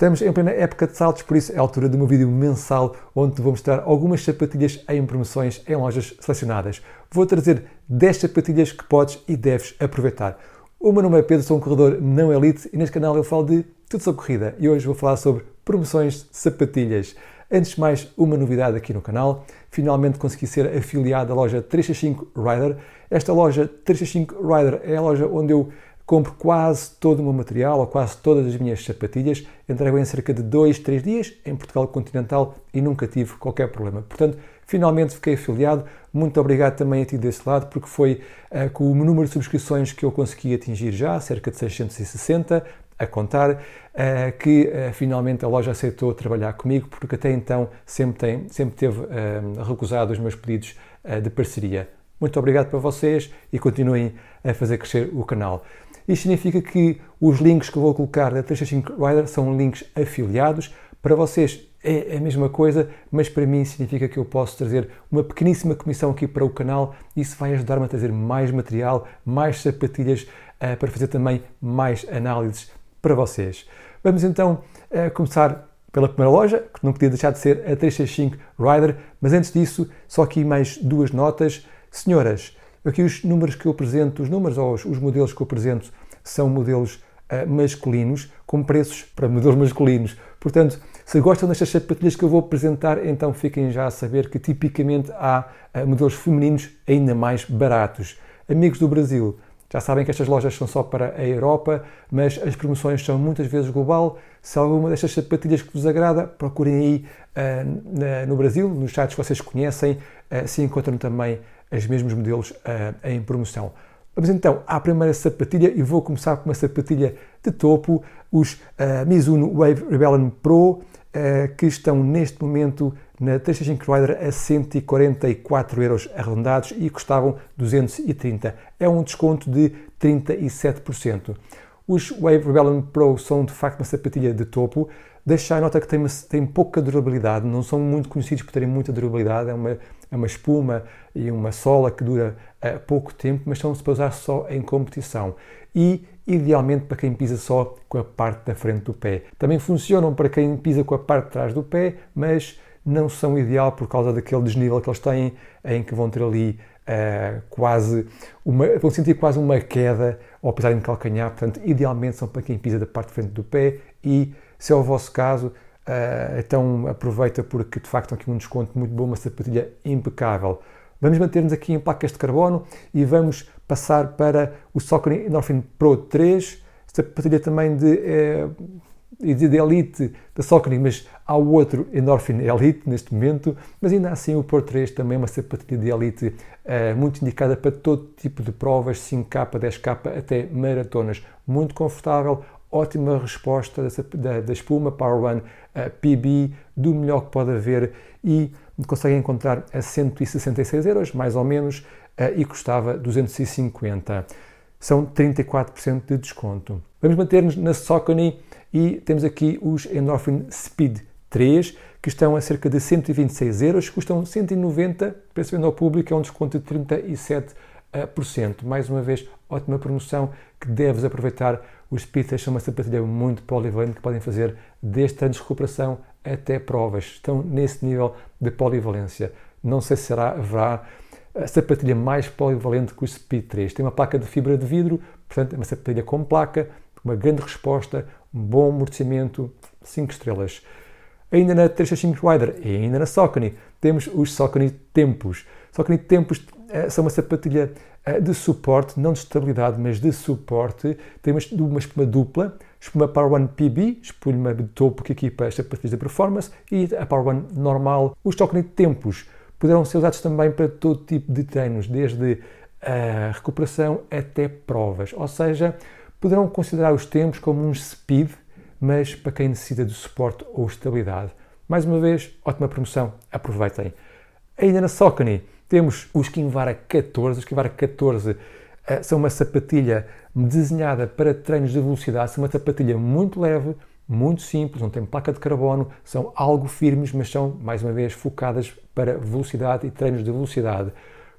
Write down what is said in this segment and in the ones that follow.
Estamos em plena época de saltos, por isso é a altura de um vídeo mensal onde te vou mostrar algumas sapatilhas em promoções em lojas selecionadas. Vou trazer 10 sapatilhas que podes e deves aproveitar. O meu nome é Pedro, sou um corredor não elite e neste canal eu falo de tudo sobre corrida e hoje vou falar sobre promoções de sapatilhas. Antes de mais, uma novidade aqui no canal. Finalmente consegui ser afiliado à loja 365 Rider. Esta loja 365 Rider é a loja onde eu compro quase todo o meu material ou quase todas as minhas sapatilhas, entrego em cerca de 2, 3 dias em Portugal continental e nunca tive qualquer problema. Portanto, finalmente fiquei afiliado. Muito obrigado também a ti desse lado, porque foi uh, com o número de subscrições que eu consegui atingir já, cerca de 660, a contar, uh, que uh, finalmente a loja aceitou trabalhar comigo, porque até então sempre, tem, sempre teve recusado os meus pedidos de parceria. Muito obrigado para vocês e continuem a fazer crescer o canal. Isto significa que os links que eu vou colocar na 365 Rider são links afiliados. Para vocês é a mesma coisa, mas para mim significa que eu posso trazer uma pequeníssima comissão aqui para o canal. Isso vai ajudar-me a trazer mais material, mais sapatilhas, uh, para fazer também mais análises para vocês. Vamos então uh, começar pela primeira loja, que não podia deixar de ser a 365 Rider, mas antes disso, só aqui mais duas notas. Senhoras, Aqui os números que eu apresento, os números ou os modelos que eu apresento são modelos uh, masculinos, com preços para modelos masculinos. Portanto, se gostam destas sapatilhas que eu vou apresentar, então fiquem já a saber que tipicamente há uh, modelos femininos ainda mais baratos. Amigos do Brasil, já sabem que estas lojas são só para a Europa, mas as promoções são muitas vezes global. Se alguma destas sapatilhas que vos agrada, procurem aí uh, na, no Brasil, nos sites que vocês conhecem, uh, se encontram também os mesmos modelos uh, em promoção. Vamos então à primeira sapatilha e vou começar com uma sapatilha de topo, os uh, Mizuno Wave Rebellion Pro, uh, que estão neste momento na 365 Rider a 144 euros arredondados e custavam 230. É um desconto de 37%. Os Wave Rebellion Pro são de facto uma sapatilha de topo. Deixar nota que tem, tem pouca durabilidade, não são muito conhecidos por terem muita durabilidade, é uma é uma espuma e uma sola que dura uh, pouco tempo, mas são-se para usar só em competição. E, idealmente, para quem pisa só com a parte da frente do pé. Também funcionam para quem pisa com a parte de trás do pé, mas não são ideal por causa daquele desnível que eles têm, em que vão ter ali uh, quase uma, vão sentir quase uma queda ao pisarem de calcanhar. Portanto, idealmente são para quem pisa da parte de frente do pé e, se é o vosso caso, Uh, então aproveita porque de facto aqui um desconto muito bom, uma sapatilha impecável. Vamos manter-nos aqui em placas de carbono e vamos passar para o Saucony Endorphin Pro 3, sapatilha também de, eh, de Elite da Saucony, mas há outro Endorphin Elite neste momento, mas ainda assim o Pro 3 também é uma sapatilha de Elite eh, muito indicada para todo tipo de provas, 5K, 10K, até maratonas, muito confortável, ótima resposta da, da espuma Power One uh, PB, do melhor que pode haver e conseguem encontrar a 166 euros, mais ou menos, uh, e custava 250. São 34% de desconto. Vamos manter-nos na Saucony e temos aqui os Endorphin Speed 3, que estão a cerca de 126 euros, custam 190, preço venda ao público é um desconto de 37%. Mais uma vez, ótima promoção que deves aproveitar os Speedsters são uma sapatilha muito polivalente que podem fazer desde anos de recuperação até provas. Estão nesse nível de polivalência. Não sei se será, haverá a sapatilha mais polivalente que o Speed 3. Tem uma placa de fibra de vidro, portanto é uma sapatilha com placa, uma grande resposta, um bom amortecimento, 5 estrelas. Ainda na 365 Rider e ainda na Saucony temos os Saucony Tempos. Saucony Tempos eh, são uma sapatilha eh, de suporte, não de estabilidade, mas de suporte. Tem uma, uma espuma dupla, espuma Power One PB, espuma de topo que equipa as sapatilhas de performance, e a Power One normal. Os Saucony Tempos poderão ser usados também para todo tipo de treinos, desde a recuperação até provas. Ou seja, poderão considerar os tempos como um speed, mas para quem necessita de suporte ou estabilidade. Mais uma vez, ótima promoção, aproveitem. Ainda na Saucony temos o Skinvara 14. O Skinvara 14 uh, são uma sapatilha desenhada para treinos de velocidade, são uma sapatilha muito leve, muito simples, não tem placa de carbono, são algo firmes, mas são, mais uma vez, focadas para velocidade e treinos de velocidade.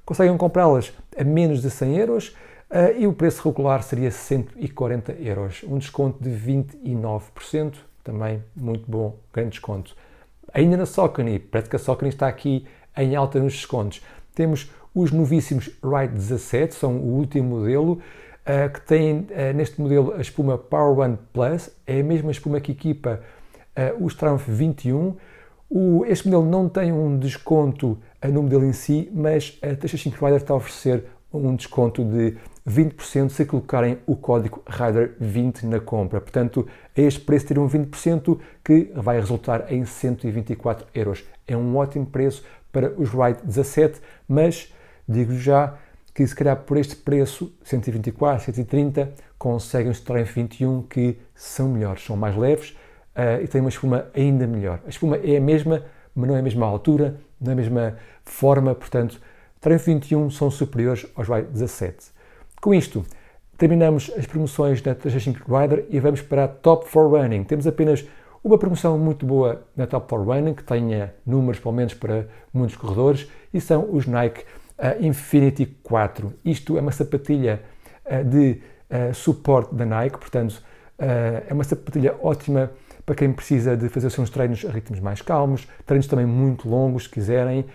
Conseguem comprá-las a menos de 100 euros uh, e o preço regular seria 140 euros, um desconto de 29%, também muito bom, grande desconto. Ainda na parece que a Saucony está aqui em alta nos descontos. Temos os novíssimos Ride 17, são o último modelo, uh, que tem uh, neste modelo a espuma Power One Plus, é a mesma espuma que equipa uh, os Triumph 21. O, este modelo não tem um desconto no modelo em si, mas a T65 Rider está a oferecer um desconto de 20% se colocarem o código RIDER20 na compra. Portanto, a este preço terão 20% que vai resultar em 124 euros. É um ótimo preço para os Ride 17, mas digo já que se calhar por este preço, 124, 130, conseguem os Triumph 21 que são melhores, são mais leves uh, e têm uma espuma ainda melhor. A espuma é a mesma, mas não é a mesma altura, não é a mesma forma, portanto, Triumph 21 são superiores aos Ride 17. Com isto, terminamos as promoções da 365 Rider e vamos para a Top 4 Running. Temos apenas uma promoção muito boa na Top 4 Running, que tenha números, pelo menos, para muitos corredores, e são os Nike uh, Infinity 4. Isto é uma sapatilha uh, de uh, suporte da Nike, portanto, é uma sapatilha ótima para quem precisa de fazer os seus treinos a ritmos mais calmos, treinos também muito longos, se quiserem,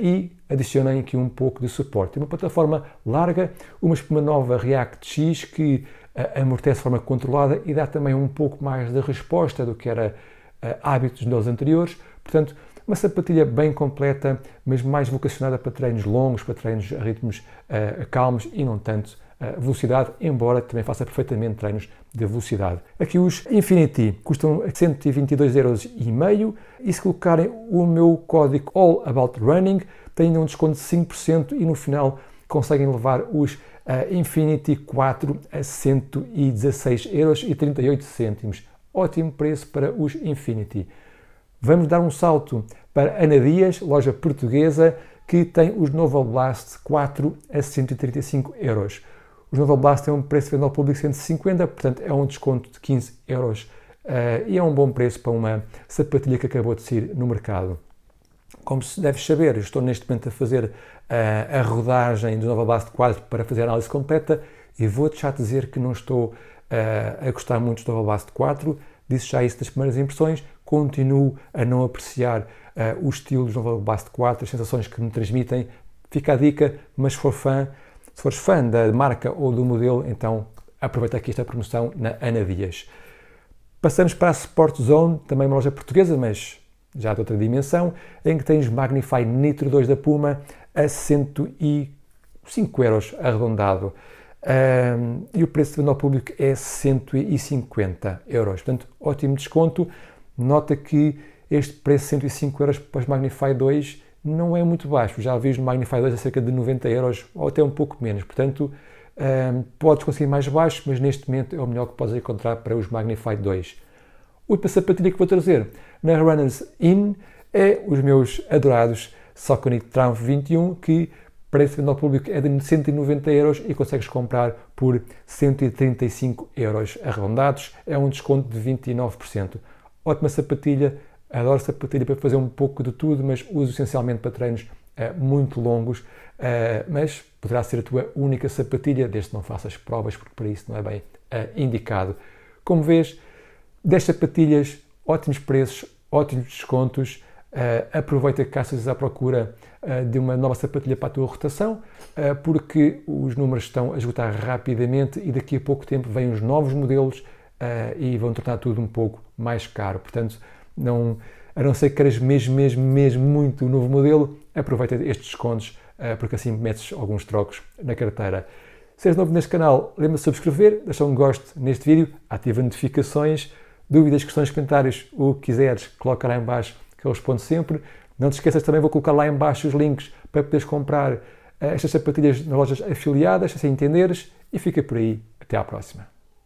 e adicionem aqui um pouco de suporte. Uma plataforma larga, uma espuma nova React X que amortece de forma controlada e dá também um pouco mais de resposta do que era hábitos dos anteriores. Portanto, uma sapatilha bem completa, mas mais vocacionada para treinos longos, para treinos a ritmos uh, calmos e não tanto uh, velocidade, embora também faça perfeitamente treinos de velocidade. Aqui os Infinity custam 122,5 euros e se colocarem o meu código All About Running, têm um desconto de 5% e no final conseguem levar os uh, Infinity 4 a 116 euros e 38 cêntimos. Ótimo preço para os Infinity. Vamos dar um salto para Ana Dias, loja portuguesa, que tem os Nova Blast 4 a 135 euros. Os Nova Blast têm um preço de venda ao público de 150, portanto é um desconto de 15 euros uh, e é um bom preço para uma sapatilha que acabou de sair no mercado. Como se deves saber, estou neste momento a fazer uh, a rodagem do Nova Blast 4 para fazer a análise completa e vou-te já dizer que não estou uh, a gostar muito do Nova Blast 4, disse já isso das primeiras impressões, continuo a não apreciar uh, o estilo dos Nova Blast 4, as sensações que me transmitem. Fica a dica, mas se for fã, se fores fã da marca ou do modelo, então aproveita aqui esta promoção na Ana Dias. Passamos para a Sport Zone, também uma loja portuguesa, mas já de outra dimensão, em que tens Magnify Nitro 2 da Puma a 105 euros arredondado. Um, e o preço de venda ao público é 150 euros. Portanto, ótimo desconto. Nota que este preço de 105 euros para os Magnify 2 não é muito baixo. Já vi os Magnify 2 a cerca de 90 euros ou até um pouco menos. Portanto, um, podes conseguir mais baixo, mas neste momento é o melhor que podes encontrar para os Magnify 2. Última sapatilha que vou trazer na Runners In é os meus adorados Saucony Triumph 21, que de venda ao público é de 190 euros e consegues comprar por 135 euros arredondados. É um desconto de 29%. Ótima sapatilha, adoro sapatilha para fazer um pouco de tudo, mas uso essencialmente para treinos uh, muito longos. Uh, mas poderá ser a tua única sapatilha, desde que não faças provas, porque para isso não é bem uh, indicado. Como vês, 10 sapatilhas, ótimos preços, ótimos descontos. Aproveita que caças à procura de uma nova sapatilha para a tua rotação, porque os números estão a esgotar rapidamente e daqui a pouco tempo vêm os novos modelos e vão tornar tudo um pouco mais caro. Portanto, não, a não ser que queiras mesmo, mesmo, mesmo muito o novo modelo, aproveita estes descontos, porque assim metes alguns trocos na carteira. Se és novo neste canal, lembra-te de subscrever, deixar um gosto neste vídeo, ativa notificações, dúvidas, questões, comentários, o que quiseres, coloca lá em baixo que eu respondo sempre. Não te esqueças também, vou colocar lá em baixo os links para poderes comprar estas sapatilhas nas lojas afiliadas, assim entenderes, e fica por aí. Até à próxima.